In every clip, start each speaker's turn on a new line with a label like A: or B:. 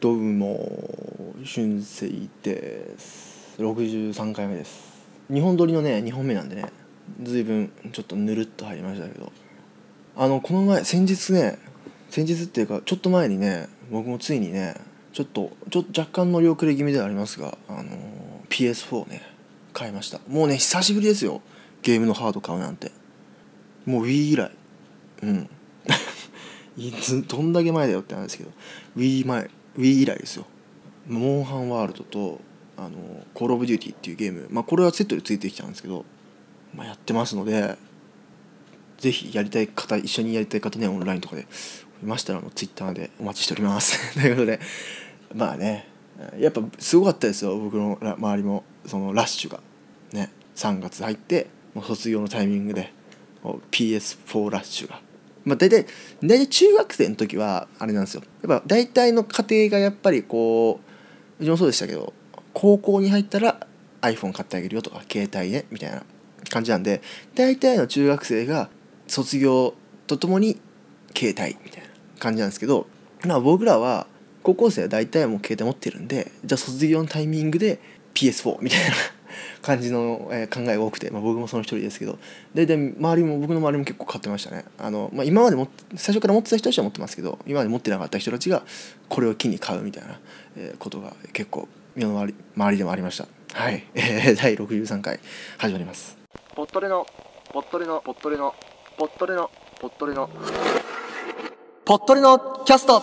A: どうも春生です。63回目です。2本撮りのね2本目なんでね随分ちょっとぬるっと入りましたけど。あのこの前先日ね先日っていうかちょっと前にね僕もついにねちょっとちょっと若干乗り遅れ気味ではありますがあの PS4 ね買いました。もうね久しぶりですよ。ゲームのハード買うなんて。もう Wii 以来。うん。どんだけ前だよってなんですけど。Wii, 前。Wii 以来ですよ。モンハンワールドとあのコール・オブ・デューティーっていうゲーム、まあ、これはセットでついてきたんですけど、まあ、やってますのでぜひやりたい方一緒にやりたい方ねオンラインとかでいましたらのツイッターでお待ちしております。ということでまあねやっぱすごかったですよ僕の周りも。そのラッシュが。ね3月入ってもう卒業のタイミングで PS4 ラッシュが。まあ、大体大体中学生の時はあれなんですよ。やっぱ大体の家庭がやっぱりこううちもそうでしたけど高校に入ったら iPhone 買ってあげるよとか携帯ねみたいな感じなんで大体の中学生が卒業とともに携帯みたいな感じなんですけど、まあ、僕らは高校生は大体もう携帯持ってるんでじゃあ卒業のタイミングで PS4 みたいな感じの、え考えが多くて、まあ、僕もその一人ですけど。大体周りも僕の周りも結構買ってましたね。あの、まあ、今までも最初から持ってた人たちは持ってますけど今まで持ってなかった人たちがこれを機に買うみたいな、えことが結構身の回り周りでもありました。はい、えー、第63回始まります。ポットレのポットレのポットレのポットレのポットレの。ポットレのキャスト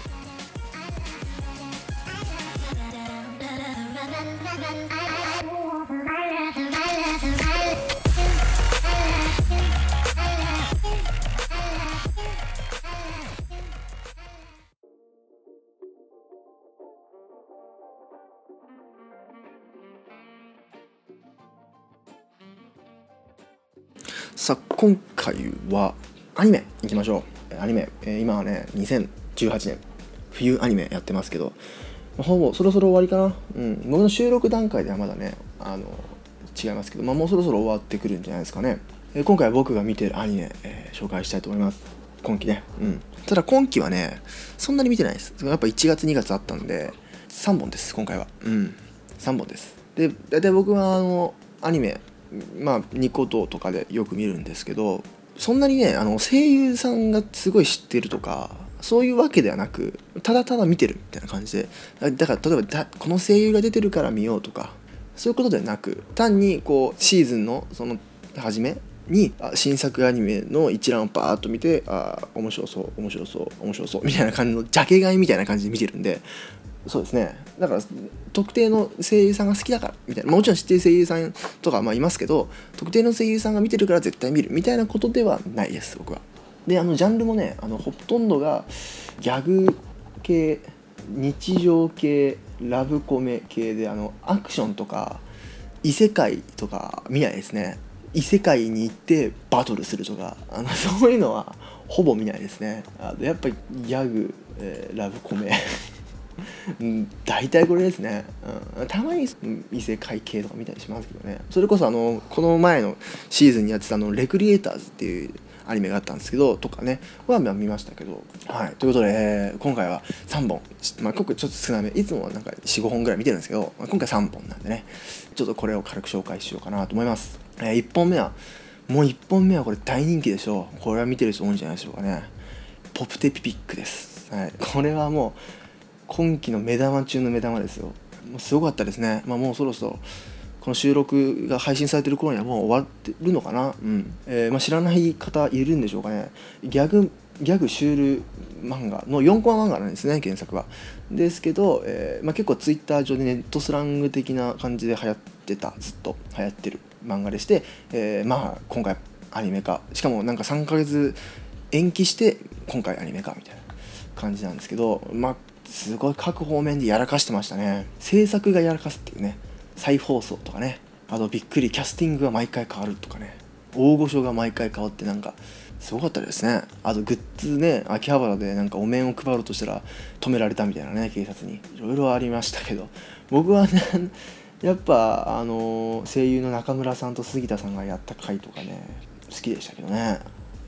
A: さあ今回はアニメいきましょう。アニメ、え、今はね2018年。冬アニメやってますけど。ほぼそろそろ終わりかな、うん、僕の収録段階ではまだねあの違いますけど、まあ、もうそろそろ終わってくるんじゃないですかね、え、今回は僕が見てるアニメ、えー、紹介したいと思います。今期ね。うん。ただ今期はねそんなに見てないです。やっぱ1月2月あったんで3本です今回は。うん。3本です。で大体僕はあのアニメまあニコ動とかでよく見るんですけどそんなにねあの声優さんがすごい知ってるとかそういうわけではなくただただ見てるみたいな感じで。だから例えばこの声優が出てるから見ようとかそういうことではなく単にこうシーズンのその初めに新作アニメの一覧をバーッと見てあ面白そう面白そう面白そうみたいな感じのジャケ買いみたいな感じで見てるんでそうですね。だから特定の声優さんが好きだからみたいな。もちろん知ってる声優さんとかまあいますけど特定の声優さんが見てるから絶対見るみたいなことではないです僕は。であのジャンルもねあのほとんどがギャグ系日常系ラブコメ系であのアクションとか異世界とか見ないですね。異世界に行ってバトルするとかあの そういうのはほぼ見ないですね。あやっぱりギャグ、えー、ラブコメ。大体これですね、うん、たまに異世界系とか見たりしますけどね。それこそあのこの前のシーズンにやってたの「レクリエイターズ」っていうアニメがあったんですけどとかね。は見ましたけど。はい。ということで、え、今回は3本。まあ今回ちょっと少なめいつもはなんか45本ぐらい見てるんですけど、まあ、今回3本なんでね。ちょっとこれを軽く紹介しようかなと思います、えー、1本目はもう1本目はこれ大人気でしょ。うこれは見てる人多いんじゃないでしょうかね。ポプテピピックです、はい、これはもう今期の目玉中の目玉ですよ。もうすごかったですね、まあ、もうそろそろこの収録が配信されてる頃にはもう終わってるのかな、うん。えー、まあ、知らない方いるんでしょうかね。ギャグギャグシュール漫画の4コマ漫画なんですね原作は。ですけど、えー、まあ、結構ツイッター上でネットスラング的な感じで流行ってたずっと流行ってる漫画でして、えー、まあ今回アニメ化。しかもなんか3ヶ月延期して今回アニメ化みたいな感じなんですけどまあすごい各方面でやらかしてましたね。制作がやらかすっていうね。再放送とかね。あとびっくりキャスティングが毎回変わるとかね。大御所が毎回変わってなんかすごかったですね。あとグッズね秋葉原でなんかお面を配ろうとしたら止められたみたいなね警察に。いろいろありましたけど。僕はねやっぱあの声優の中村さんと杉田さんがやった回とかね好きでしたけどね。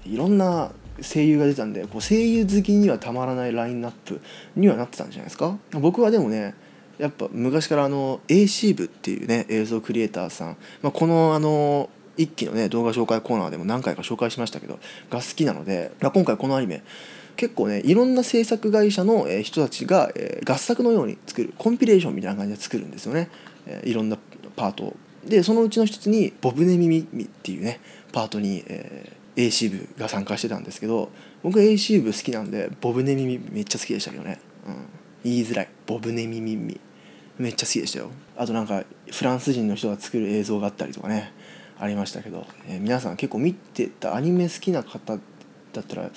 A: いろんな声優が出たんでこう声優好きにはたまらないラインナップにはなってたんじゃないですか？僕はでもねやっぱ昔からあの AC 部っていうね映像クリエイターさん、まあ、このあの一期のね動画紹介コーナーでも何回か紹介しましたけどが好きなので、まあ、今回このアニメ結構ねいろんな制作会社の人たちが、合作のように作るコンピレーションみたいな感じで作るんですよね、いろんなパートを。でそのうちの一つに「ボブネミミ」っていうねパートに、えー AC 部が参加してたんですけど僕 AC 部好きなんでボブネミミめっちゃ好きでしたけどね、うん、言いづらい。ボブネミミミ。めっちゃ好きでしたよ。あとなんかフランス人の人が作る映像があったりとかねありましたけど、えー、皆さん結構見てたアニメ好きな方だったら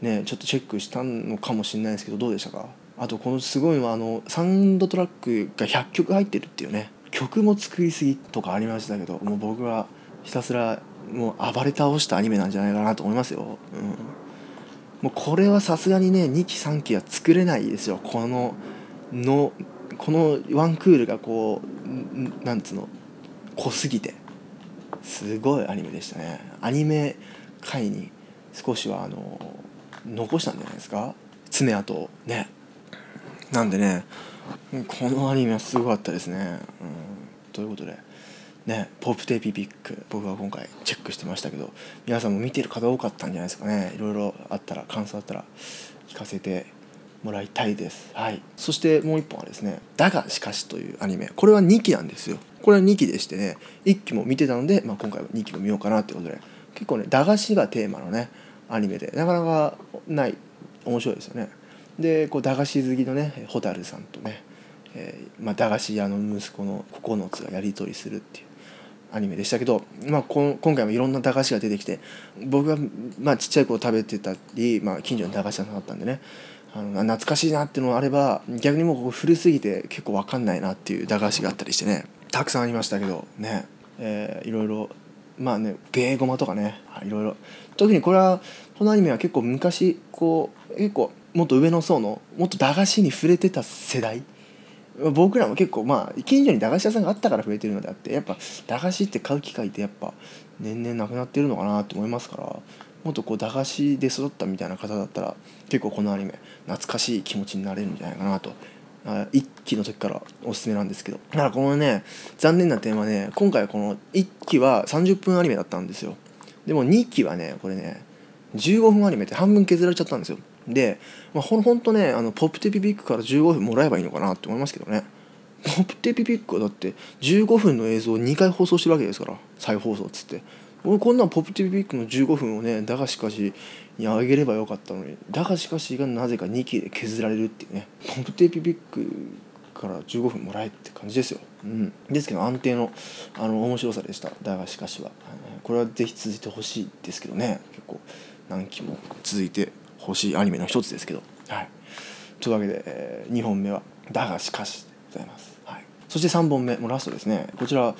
A: ねちょっとチェックしたのかもしれないですけどどうでしたか？あとこのすごいのはあのサウンドトラックが100曲入ってるっていうね。曲も作りすぎとかありましたけどもう僕はひたすらもう暴れ倒したアニメなんじゃないかなと思いますよ、うん、もうこれはさすがにね2期3期は作れないですよ。こののこのワンクールがこうなんつうの濃すぎて。すごいアニメでしたね。アニメ界に少しはあの残したんじゃないですか？爪痕ね。なんでねこのアニメはすごかったですね、うん、ということで。ね、ポップテーピピック僕は今回チェックしてましたけど皆さんも見てる方多かったんじゃないですかね。いろいろあったら感想あったら聞かせてもらいたいです。はい。そしてもう一本はですね「だがしかし」というアニメ。これは2期なんですよ。これは2期でしてね1期も見てたので、まあ、今回は2期も見ようかなってことで。結構ね駄菓子がテーマのねアニメで。なかなかない面白いですよね。でこう駄菓子好きのね蛍さんとね、えーまあ、駄菓子屋の息子の9つがやり取りするっていう。アニメでしたけど、まあ、今回もいろんな駄菓子が出てきて僕が、ま、ちっちゃい頃食べてたり、まあ、近所の駄菓子屋さんだったんでねあの懐かしいなっていうのがあれば逆にもう古すぎて結構分かんないなっていう駄菓子があったりしてねたくさんありましたけどね、えー、いろいろまあねベーゴマとかねいろいろ。特にこれはこのアニメは結構昔こう結構もっと上の層のもっと駄菓子に触れてた世代僕らも結構まあ近所に駄菓子屋さんがあったから増えてるのであってやっぱ駄菓子って買う機会ってやっぱ年々なくなってるのかなと思いますからもっとこう駄菓子で育ったみたいな方だったら結構このアニメ懐かしい気持ちになれるんじゃないかなと。1期の時からおすすめなんですけど。だからこのね残念な点はね今回この1期は30分アニメだったんですよ。でも2期はねこれね15分アニメって半分削られちゃったんですよ。で、まあ、ほんとねあのポップテピピックから15分もらえばいいのかなって思いますけどね。ポップテピピックはだって15分の映像を2回放送してるわけですから再放送っつって。俺こんなんポップテピピックの15分をねだがしかしにあげればよかったのにだがしかしがなぜか2期で削られるっていうね。ポップテピピックから15分もらえって感じですよ、うん、ですけど安定のあの面白さでした。だがしかしは。これはぜひ続いてほしいですけどね。結構何期も続いて欲しいアニメの一つですけど、はい、というわけで、えー、2本目は「だがしかし」でございます、はい、そして3本目もうラストですね。こちら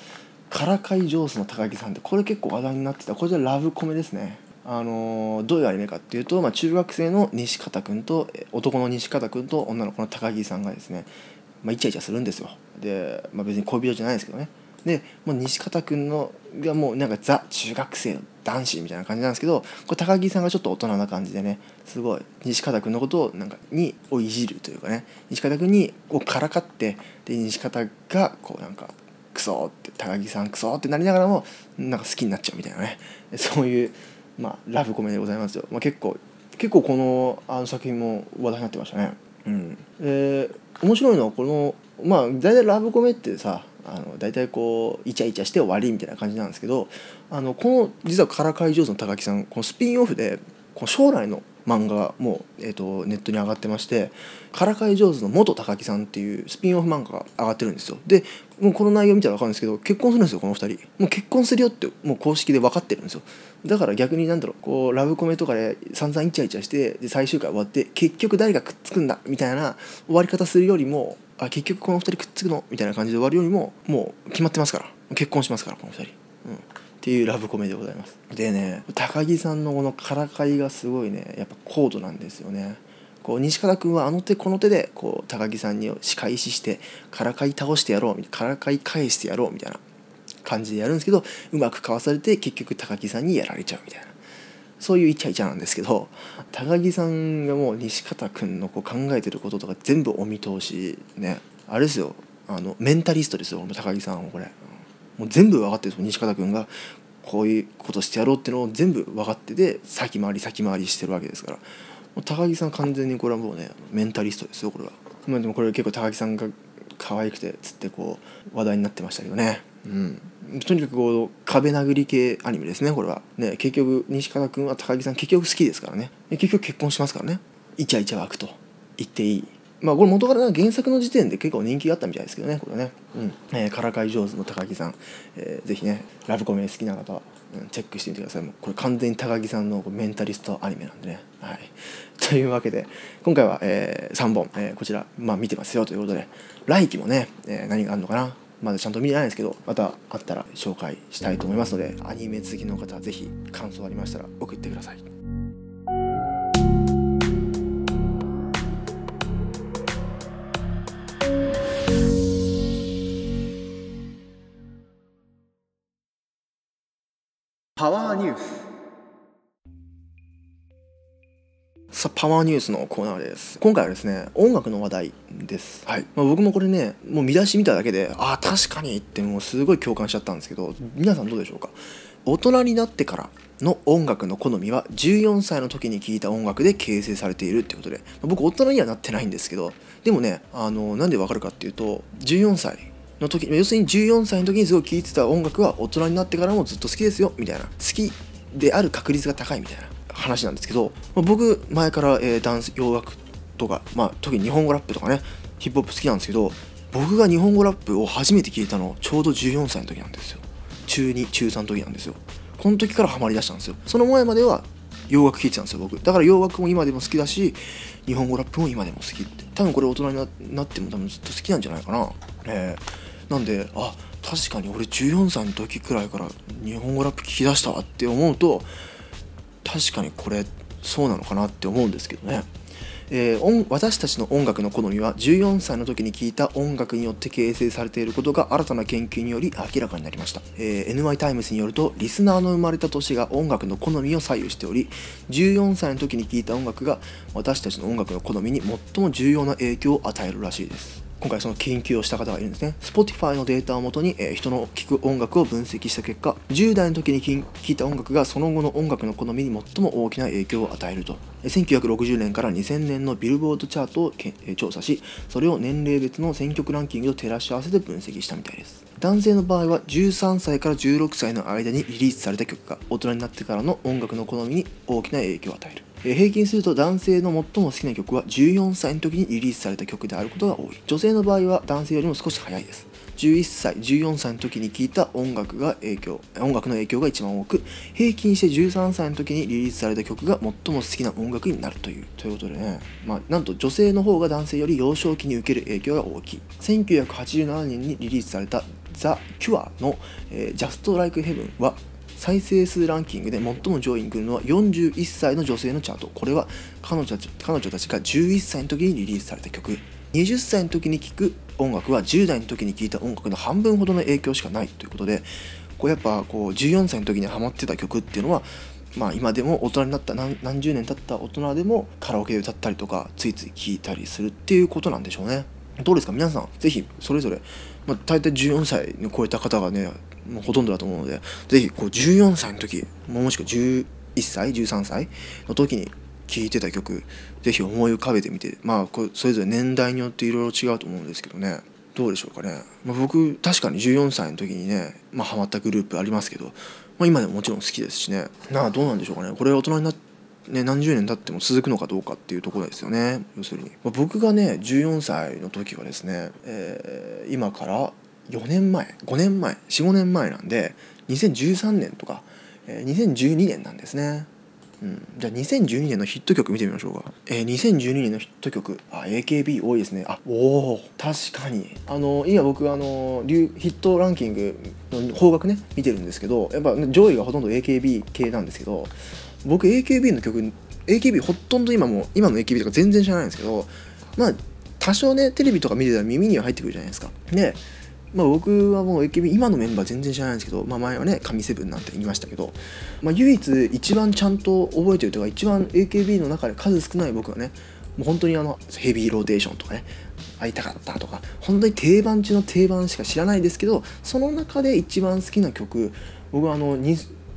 A: からかい上手の高木さんでこれ結構話題になってた。こちらラブコメですね。あのー、どういうアニメかっていうと、まあ、中学生の西方君と男の西方君と女の子の高木さんがですね、まあ、イチャイチャするんですよ。で、まあ、別に恋人じゃないですけどね。でもう西方君のがもうなんかザ中学生男子みたいな感じなんですけどこれ高木さんがちょっと大人な感じでねすごい西方君のことをなんかにをいじるというかね西方君にこうからかってで西方がこうなんかクソって高木さんクソってなりながらもなんか好きになっちゃうみたいなね。そういう、まあ、ラブコメでございますよ、まあ、結構結構このあの作品も話題になってましたね。うん。えー、面白いのはこのまあ大体ラブコメってさあの大体こうイチャイチャして終わりみたいな感じなんですけどあのこの実はからかい上手の高木さんこのスピンオフでこの将来の漫画も、えーと、ネットに上がってまして「からかい上手の元高木さん」っていうスピンオフ漫画が上がってるんですよ。でもうこの内容見たら分かるんですけど結婚するんですよこの2人。もう結婚するよってもう公式で分かってるんですよ。だから逆になんだろうこうラブコメとかで散々イチャイチャしてで最終回終わって結局誰がくっつくんだみたいな終わり方するよりもあ結局この2人くっつくのみたいな感じで終わるよりももう決まってますから。結婚しますからこの2人、っていうラブコメでございます。でね高木さんのこのからかいがすごいねやっぱ高度なんですよね。こう西方君はあの手この手でこう高木さんに仕返ししてからかい倒してやろうみたいなからかい返してやろうみたいな感じでやるんですけどうまくかわされて結局高木さんにやられちゃうみたいな。そういうイチャイチャなんですけど高木さんがもう西方君のこう考えてることとか全部お見通しね。あれですよ。あのメンタリストですよ高木さんはこれ。もう全部分かってるんです西方君が。こういうことしてやろうっていうのを全部分かってて先回り先回りしてるわけですから。高木さん完全にこれはもうねメンタリストですよこれは。まあ、でもこれ結構高木さんが可愛くてつってこう話題になってましたけどね。うん。とにかくこう壁殴り系アニメですねこれは。ね結局西川君は高木さん結局好きですからね。結局結婚しますからね。イチャイチャ湧くと。言っていいまあこれ元から原作の時点で結構人気があったみたいですけどねこれね。うん。えー、からかい上手の高木さん、えー、ぜひねラブコメ好きな方は、うん、チェックしてみてください。もうこれ完全に高木さんのメンタリストアニメなんでね。はい。というわけで今回は、えー、3本、えー、こちら、まあ、見てますよということで来期もね、えー、何があるのかな。まだちゃんと見てないですけどまたあったら紹介したいと思いますのでアニメ好きの方は是非感想ありましたら送ってください。パワーニュース。さあパワーニュースのコーナーです。今回はですね音楽の話題です。はい、まあ、僕もこれねもう見出し見ただけでああ確かにってもうすごい共感しちゃったんですけど皆さんどうでしょうか？大人になってからの音楽の好みは14歳の時に聴いた音楽で形成されているってことで。僕大人にはなってないんですけどでもねあのなんでわかるかっていうと14歳の時要するに14歳の時にすごい聴いてた音楽は大人になってからもずっと好きですよみたいな。好きである確率が高いみたいな話なんですけど、まあ、僕前から、えー、ダンス洋楽とか、まあ、特に日本語ラップとかねヒップホップ好きなんですけど僕が日本語ラップを初めて聞いたのちょうど14歳の時なんですよ。中2中3の時なんですよ。この時からハマりだしたんですよ。その前までは洋楽聴いてたんですよ僕。だから洋楽も今でも好きだし日本語ラップも今でも好きって。多分これ大人になっても多分ずっと好きなんじゃないかな。えー、なんであ確かに俺14歳の時くらいから日本語ラップ聴き出したわって思うと確かにこれそうなのかなって思うんですけどね。えー、私たちの音楽の好みは14歳の時に聴いた音楽によって形成されていることが新たな研究により明らかになりました、えー、NY タイムズによるとリスナーの生まれた年が音楽の好みを左右しており14歳の時に聴いた音楽が私たちの音楽の好みに最も重要な影響を与えるらしいです今回その研究をした方がいるんですね。Spotify のデータをもとに、えー、人の聴く音楽を分析した結果10代の時に聴いた音楽がその後の音楽の好みに最も大きな影響を与えると。1960年から2000年のビルボードチャートを調査しそれを年齢別の選曲ランキングと照らし合わせて分析したみたいです。男性の場合は13歳から16歳の間にリリースされた曲が大人になってからの音楽の好みに大きな影響を与える。平均すると男性の最も好きな曲は14歳の時にリリースされた曲であることが多い。女性の場合は男性よりも少し早いです。11歳14歳の時に聴いた音楽が影響音楽の影響が一番多く平均して13歳の時にリリースされた曲が最も好きな音楽になるという。ということでね、まあ、なんと女性の方が男性より幼少期に受ける影響が大きい。1987年にリリースされた The Cure の、えー、Just Like Heaven は再生数ランキングで最も上位に来るのは41歳の女性のチャート。これは彼女たち彼女たちが11歳の時にリリースされた曲。20歳の時に聴く音楽は10代の時に聴いた音楽の半分ほどの影響しかないということでこうやっぱこう14歳の時にハマってた曲っていうのはまあ今でも大人になった何何十年経った大人でもカラオケで歌ったりとかついつい聴いたりするっていうことなんでしょうね。どうですか？皆さんぜひそれぞれ、まあ、大体14歳に超えた方がねもうほとんどだと思うのでぜひこう14歳の時もしくは11歳13歳の時に聴いてた曲ぜひ思い浮かべてみてまあこそれぞれ年代によっていろいろ違うと思うんですけどね。どうでしょうかね、まあ、僕確かに14歳の時にね、まあ、ハマったグループありますけど、まあ、今でももちろん好きですしね。なあどうなんでしょうかね。これ大人になっね、何十年経っても続くのかどうかっていうところですよね。要するに、まあ、僕がね14歳の時はですね、えー、今から4年前5年前45年前なんで2013年とか、えー、2012年なんですね。うん、じゃあ2012年のヒット曲見てみましょうか、えー、2012年のヒット曲。あ AKB 多いですね。あおお確かに。あの今僕あのヒットランキングの方角ね見てるんですけどやっぱ上位がほとんど AKB 系なんですけど僕 AKB の曲 AKB ほとんど今も今の AKB とか全然知らないんですけどまあ多少ねテレビとか見てたら耳には入ってくるじゃないですか。でまあ、僕はもう AKB 今のメンバー全然知らないんですけど、まあ、前はね神7なんて言いましたけど、まあ、唯一一番ちゃんと覚えてるというか一番 AKB の中で数少ない僕はねもう本当にあのヘビーローテーションとかね会いたかったとか本当に定番中の定番しか知らないですけどその中で一番好きな曲僕はあの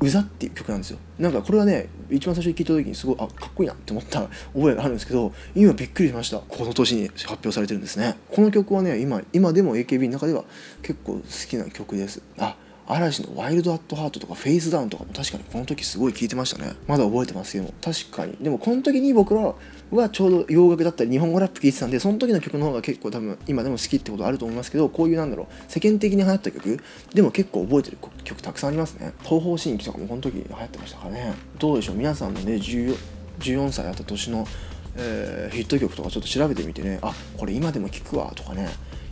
A: うざっていう曲なんですよ。なんかこれはね一番最初に聞いた時にすごいあかっこいいなって思った覚えがあるんですけど今びっくりしました。この年に発表されてるんですね。この曲はね今今でも AKB の中では結構好きな曲です。あ嵐の「ワイルド・アット・ハート」とか「フェイスダウン」とかも確かにこの時すごい聴いてましたね。まだ覚えてますけど確かに。でもこの時に僕らはちょうど洋楽だったり日本語ラップ聴いてたんでその時の曲の方が結構多分今でも好きってことあると思いますけどこういうなんだろう世間的に流行った曲。でも結構覚えてる曲たくさんありますね。東方神起とかもこの時流行ってましたからね。どうでしょう？皆さんのね14 14歳あった年の、えー、ヒット曲とかちょっと調べてみてね。あこれ今でも聴くわとかね。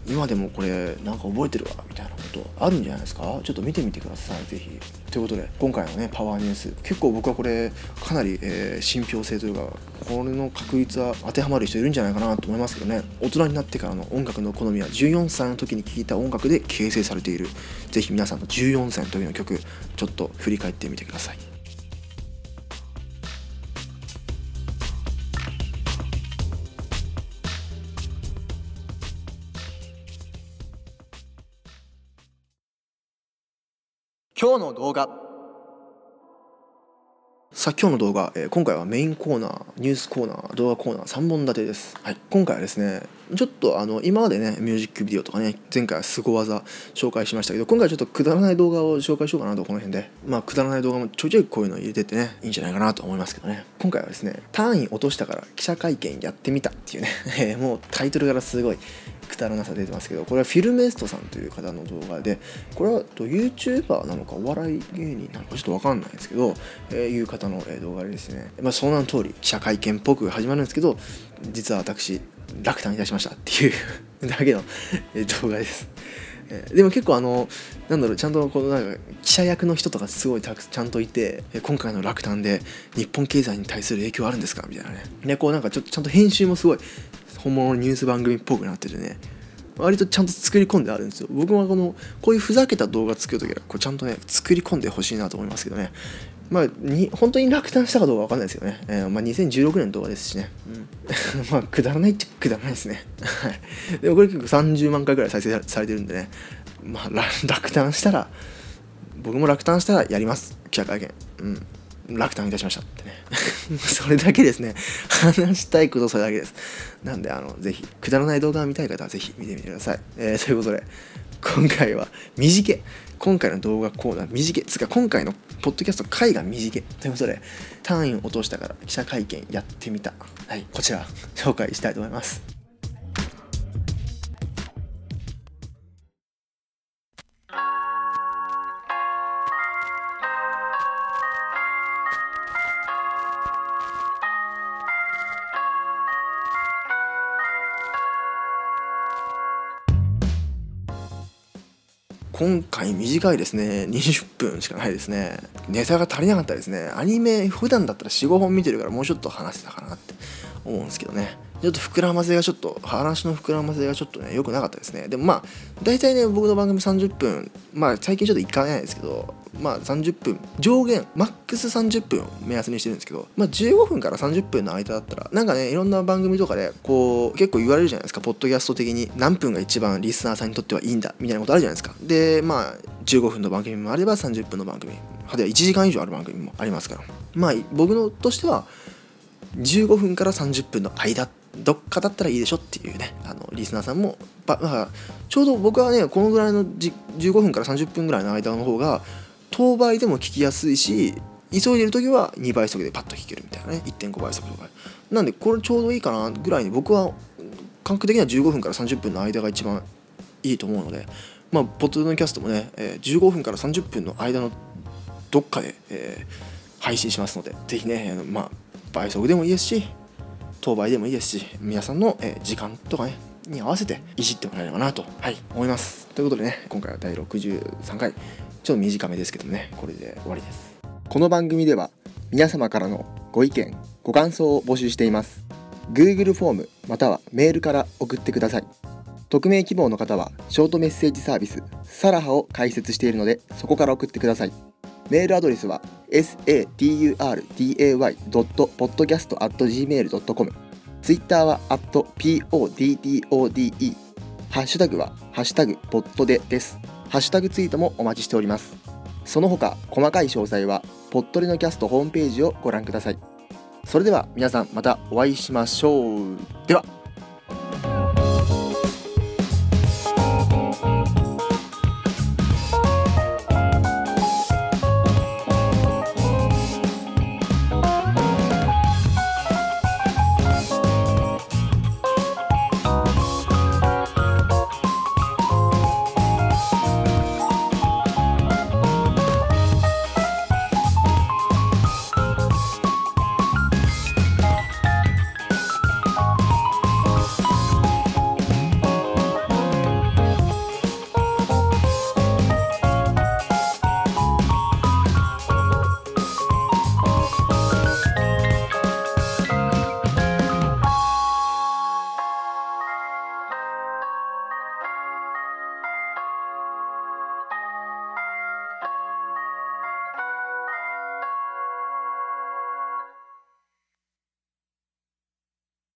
A: 今でもこれなんか覚えてるわみたいなことあるんじゃないですか？ちょっと見てみてくださいぜひ。ということで今回のねパワーニュース。結構僕はこれかなり、えー、信憑性というかこれの確率は当てはまる人いるんじゃないかなと思いますけどね。大人になってからの音楽の好みは14歳の時に聴いた音楽で形成されている。ぜひ皆さんの14歳の時の曲ちょっと振り返ってみてください。今日の動画。さあ今日の動画、えー、今回はメインコーナーニュースコーナー動画コーナー3本立てです、はい、今回はですねちょっとあの今までねミュージックビデオとかね前回はすご技紹介しましたけど今回はちょっとくだらない動画を紹介しようかなとこの辺で。まあくだらない動画もちょいちょいこういうの入れてってねいいんじゃないかなと思いますけどね。今回はですね単位落としたから記者会見やってみたっていうね。もうタイトルからすごいくだらなさ出てますけどこれはフィルメストさんという方の動画でこれは YouTuber なのかお笑い芸人なのかちょっと分かんないですけど、えー、いう方の動画でですね、まあ、その名の通り記者会見っぽく始まるんですけど実は私落胆いたしましたっていうだけの 動画です。でも結構あのなんだろうちゃんとこのなんか記者役の人とかすごいたくちゃんといて今回の落胆で日本経済に対する影響あるんですか？みたいなね。でこうなんかちょっとちゃんと編集もすごい本物のニュース番組っぽくなっててね。割とちゃんと作り込んであるんですよ。僕はこのこういうふざけた動画作るときはこうちゃんとね作り込んでほしいなと思いますけどね。まあに本当に落胆したかどうかわかんないですよね、えー、まあ、2016年の動画ですしね、うん、まあくだらないっちゃくだらないですね。はい。でもこれ結構30万回ぐらい再生されてるんでね。まあ 落胆したら僕も落胆したらやります。記者会見。うん。落胆いたしましたってね。それだけですね。話したいことそれだけです。なんであのぜひくだらない動画を見たい方はぜひ見てみてください、えー、ということで今回は短い今回の動画コーナー短いつか今回のポッドキャスト回が短い。ということで単位を落としたから記者会見やってみた。はいこちら紹介したいと思います。今回短いですね。20分しかないですね。ネタが足りなかったですね。アニメ普段だったら45本見てるからもうちょっと話せたかなって思うんですけどね。ちょっと膨らませがちょっと話の膨らませがちょっとね良くなかったですね。でもまあ大体ね僕の番組30分まあ最近ちょっといかないですけどまあ30分上限マックス30分を目安にしてるんですけどまあ15分から30分の間だったらなんかねいろんな番組とかでこう結構言われるじゃないですか。ポッドキャスト的に何分が一番リスナーさんにとってはいいんだみたいなことあるじゃないですか。でまあ15分の番組もあれば30分の番組。はで1時間以上ある番組もありますから。まあ僕のとしては15分から30分の間っどっかだったらいいでしょっていうねあのリスナーさんもまあ、ちょうど僕はねこのぐらいの15分から30分ぐらいの間の方が当倍でも聞きやすいし急いでる時は2倍速でパッと聞けるみたいなね1.5倍速とか。なんでこれちょうどいいかなぐらいに僕は感覚的には15分から30分の間が一番いいと思うのでまあポッドキャストもね、えー、15分から30分の間のどっかで、えー、配信しますのでぜひね、まあ倍速でもいいですし当倍でもいいですし皆さんの、え、時間とかねに合わせていじってもらえればなと、はい、思いますということでね今回は第63回ちょっと短めですけどねこれで終わりですこの番組では皆様からのご意見ご感想を募集しています Google フォームまたはメールから送ってください匿名希望の方はショートメッセージサービスサラハを開設しているのでそこから送ってくださいメールアドレスは saturday.podcast.gmail.com ツイッターは @poddode ハッシュタグはハッシュタグポッドでです。ハッシュタグツイートもお待ちしております。その他細かい詳細はポットレのキャストホームページをご覧ください。それでは皆さんまたお会いしましょう。では。